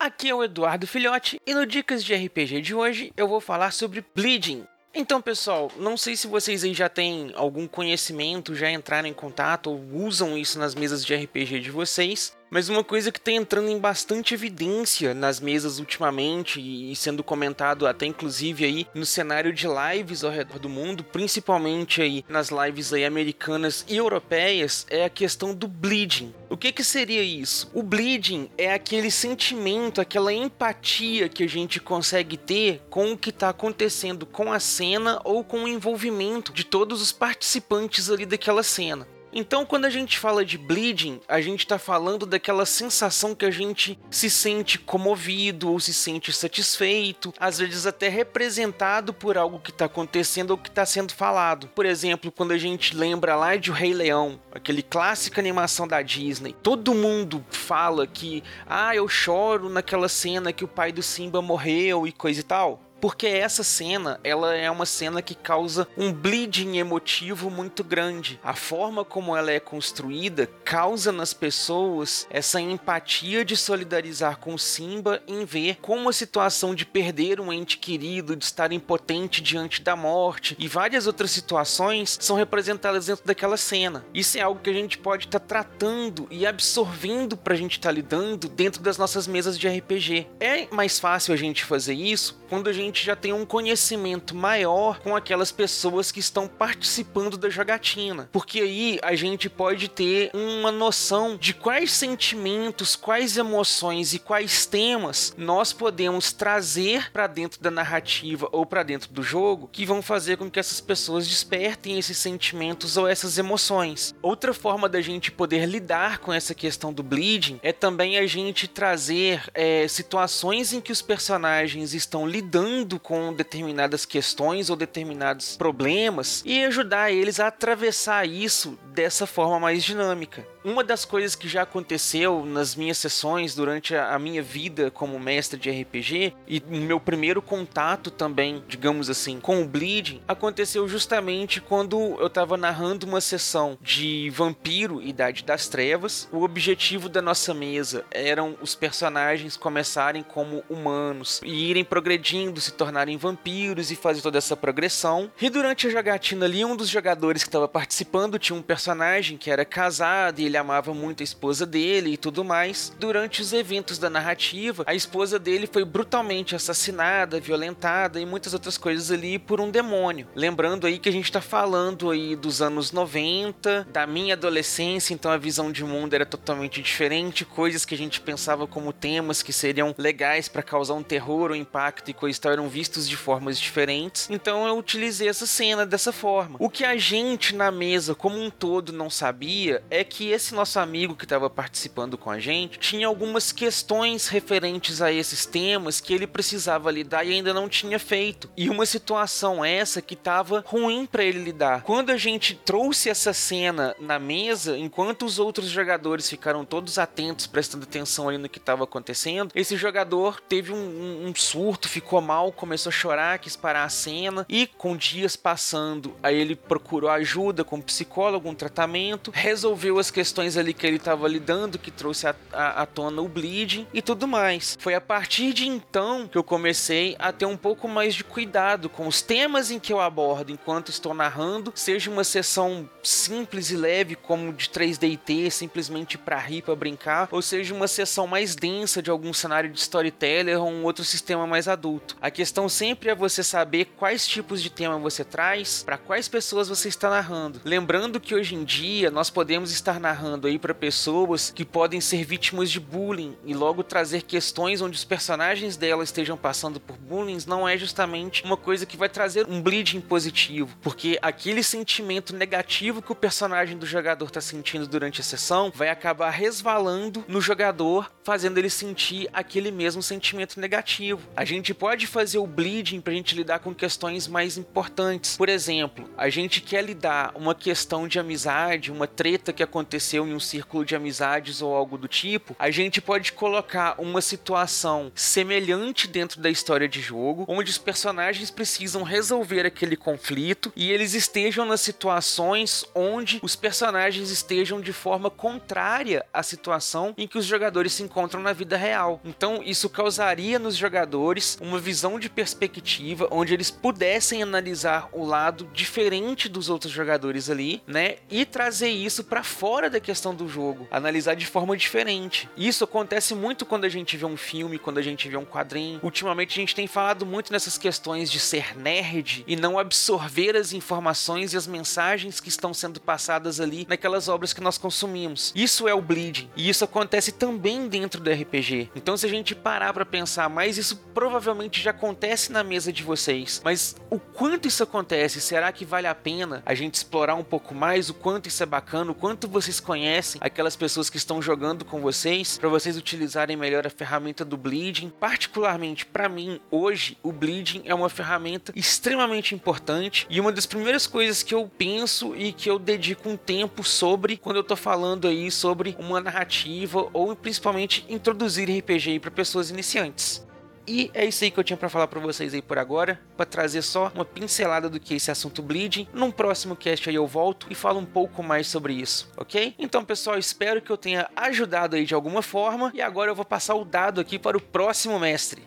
Aqui é o Eduardo Filhote e no Dicas de RPG de hoje eu vou falar sobre Bleeding. Então, pessoal, não sei se vocês aí já têm algum conhecimento, já entraram em contato ou usam isso nas mesas de RPG de vocês, mas uma coisa que está entrando em bastante evidência nas mesas ultimamente e sendo comentado até inclusive aí no cenário de lives ao redor do mundo, principalmente aí nas lives aí americanas e europeias, é a questão do bleeding. O que que seria isso? O bleeding é aquele sentimento, aquela empatia que a gente consegue ter com o que está acontecendo com a cena ou com o envolvimento de todos os participantes ali daquela cena. Então, quando a gente fala de bleeding, a gente está falando daquela sensação que a gente se sente comovido ou se sente satisfeito, às vezes até representado por algo que está acontecendo ou que está sendo falado. Por exemplo, quando a gente lembra lá de O Rei Leão, aquele clássica animação da Disney, todo mundo fala que, ah, eu choro naquela cena que o pai do Simba morreu e coisa e tal porque essa cena, ela é uma cena que causa um bleeding emotivo muito grande. A forma como ela é construída causa nas pessoas essa empatia de solidarizar com Simba em ver como a situação de perder um ente querido, de estar impotente diante da morte e várias outras situações são representadas dentro daquela cena. Isso é algo que a gente pode estar tá tratando e absorvendo para a gente estar tá lidando dentro das nossas mesas de RPG. É mais fácil a gente fazer isso quando a gente já tem um conhecimento maior com aquelas pessoas que estão participando da jogatina. Porque aí a gente pode ter uma noção de quais sentimentos, quais emoções e quais temas nós podemos trazer para dentro da narrativa ou para dentro do jogo que vão fazer com que essas pessoas despertem esses sentimentos ou essas emoções. Outra forma da gente poder lidar com essa questão do bleeding é também a gente trazer é, situações em que os personagens estão lidando lidando com determinadas questões ou determinados problemas e ajudar eles a atravessar isso dessa forma mais dinâmica. Uma das coisas que já aconteceu nas minhas sessões durante a, minha vida como mestre de RPG e meu primeiro contato também, digamos assim, com o Bleeding, aconteceu justamente quando eu estava narrando uma sessão de Vampiro Idade das Trevas. O objetivo da nossa mesa eram os personagens começarem como humanos e irem progredindo, se tornarem vampiros e fazer toda essa progressão. E durante a jogatina ali, um dos jogadores que estava participando tinha um personagem que era casado e ele amava muito a esposa dele e tudo mais. Durante os eventos da narrativa, a esposa dele foi brutalmente assassinada, violentada e muitas outras coisas ali por um demônio. Lembrando aí que a gente tá falando aí dos anos 90, da minha adolescência, então a visão de mundo era totalmente diferente, coisas que a gente pensava como temas que seriam legais para causar um terror, um impacto e coisas tal eram vistos de formas diferentes. Então eu utilizei essa cena dessa forma. O que a gente na mesa como um todo não sabia é que esse nosso amigo que estava participando com a gente tinha algumas questões referentes a esses temas que ele precisava lidar e ainda não tinha feito. E uma situação essa que estava ruim para ele lidar. Quando a gente trouxe essa cena na mesa, enquanto os outros jogadores ficaram todos atentos, prestando atenção ali no que estava acontecendo, esse jogador teve um, um, um surto, ficou mal, começou a chorar, quis parar a cena e com dias passando, aí ele procurou ajuda com um psicólogo, um tratamento, resolveu as questões ali que ele estava lidando, que trouxe à tona o bleeding e tudo mais. Foi a partir de então que eu comecei a ter um pouco mais de cuidado com os temas em que eu abordo enquanto estou narrando, seja uma sessão simples e leve como de 3DT, simplesmente para rir, para brincar, ou seja uma sessão mais densa de algum cenário de storyteller ou um outro sistema mais adulto. A questão sempre é você saber quais tipos de tema você traz, para quais pessoas você está narrando. Lembrando que hoje em dia nós podemos estar narrando narrando aí para pessoas que podem ser vítimas de bullying e logo trazer questões onde os personagens dela estejam passando por bullying não é justamente uma coisa que vai trazer um bleeding positivo, porque aquele sentimento negativo que o personagem do jogador está sentindo durante a sessão vai acabar resvalando no jogador, fazendo ele sentir aquele mesmo sentimento negativo. A gente pode fazer o bleeding para a gente lidar com questões mais importantes. Por exemplo, a gente quer lidar uma questão de amizade amizade, uma treta que aconteceu em um círculo de amizades ou algo do tipo, a gente pode colocar uma situação semelhante dentro da história de jogo, onde os personagens precisam resolver aquele conflito e eles estejam nas situações onde os personagens estejam de forma contrária à situação em que os jogadores se encontram na vida real. Então, isso causaria nos jogadores uma visão de perspectiva onde eles pudessem analisar o lado diferente dos outros jogadores ali, né? E trazer isso para fora da questão do jogo, analisar de forma diferente. Isso acontece muito quando a gente vê um filme, quando a gente vê um quadrinho. Ultimamente a gente tem falado muito nessas questões de ser nerd e não absorver as informações e as mensagens que estão sendo passadas ali naquelas obras que nós consumimos. Isso é o bleeding. E isso acontece também dentro do RPG. Então se a gente parar para pensar, mas isso provavelmente já acontece na mesa de vocês. Mas o quanto isso acontece? Será que vale a pena a gente explorar um pouco mais o quanto isso é bacana, o quanto vocês conhecem aquelas pessoas que estão jogando com vocês para vocês utilizarem melhor a ferramenta do bleeding? Particularmente para mim, hoje o bleeding é uma ferramenta extremamente importante e uma das primeiras coisas que eu penso e que eu dedico um tempo sobre quando eu tô falando aí sobre uma narrativa ou principalmente introduzir RPG para pessoas iniciantes. E é isso aí que eu tinha para falar para vocês aí por agora, para trazer só uma pincelada do que é esse assunto bleeding. Num próximo cast aí eu volto e falo um pouco mais sobre isso, ok? Então, pessoal, espero que eu tenha ajudado aí de alguma forma e agora eu vou passar o dado aqui para o próximo mestre.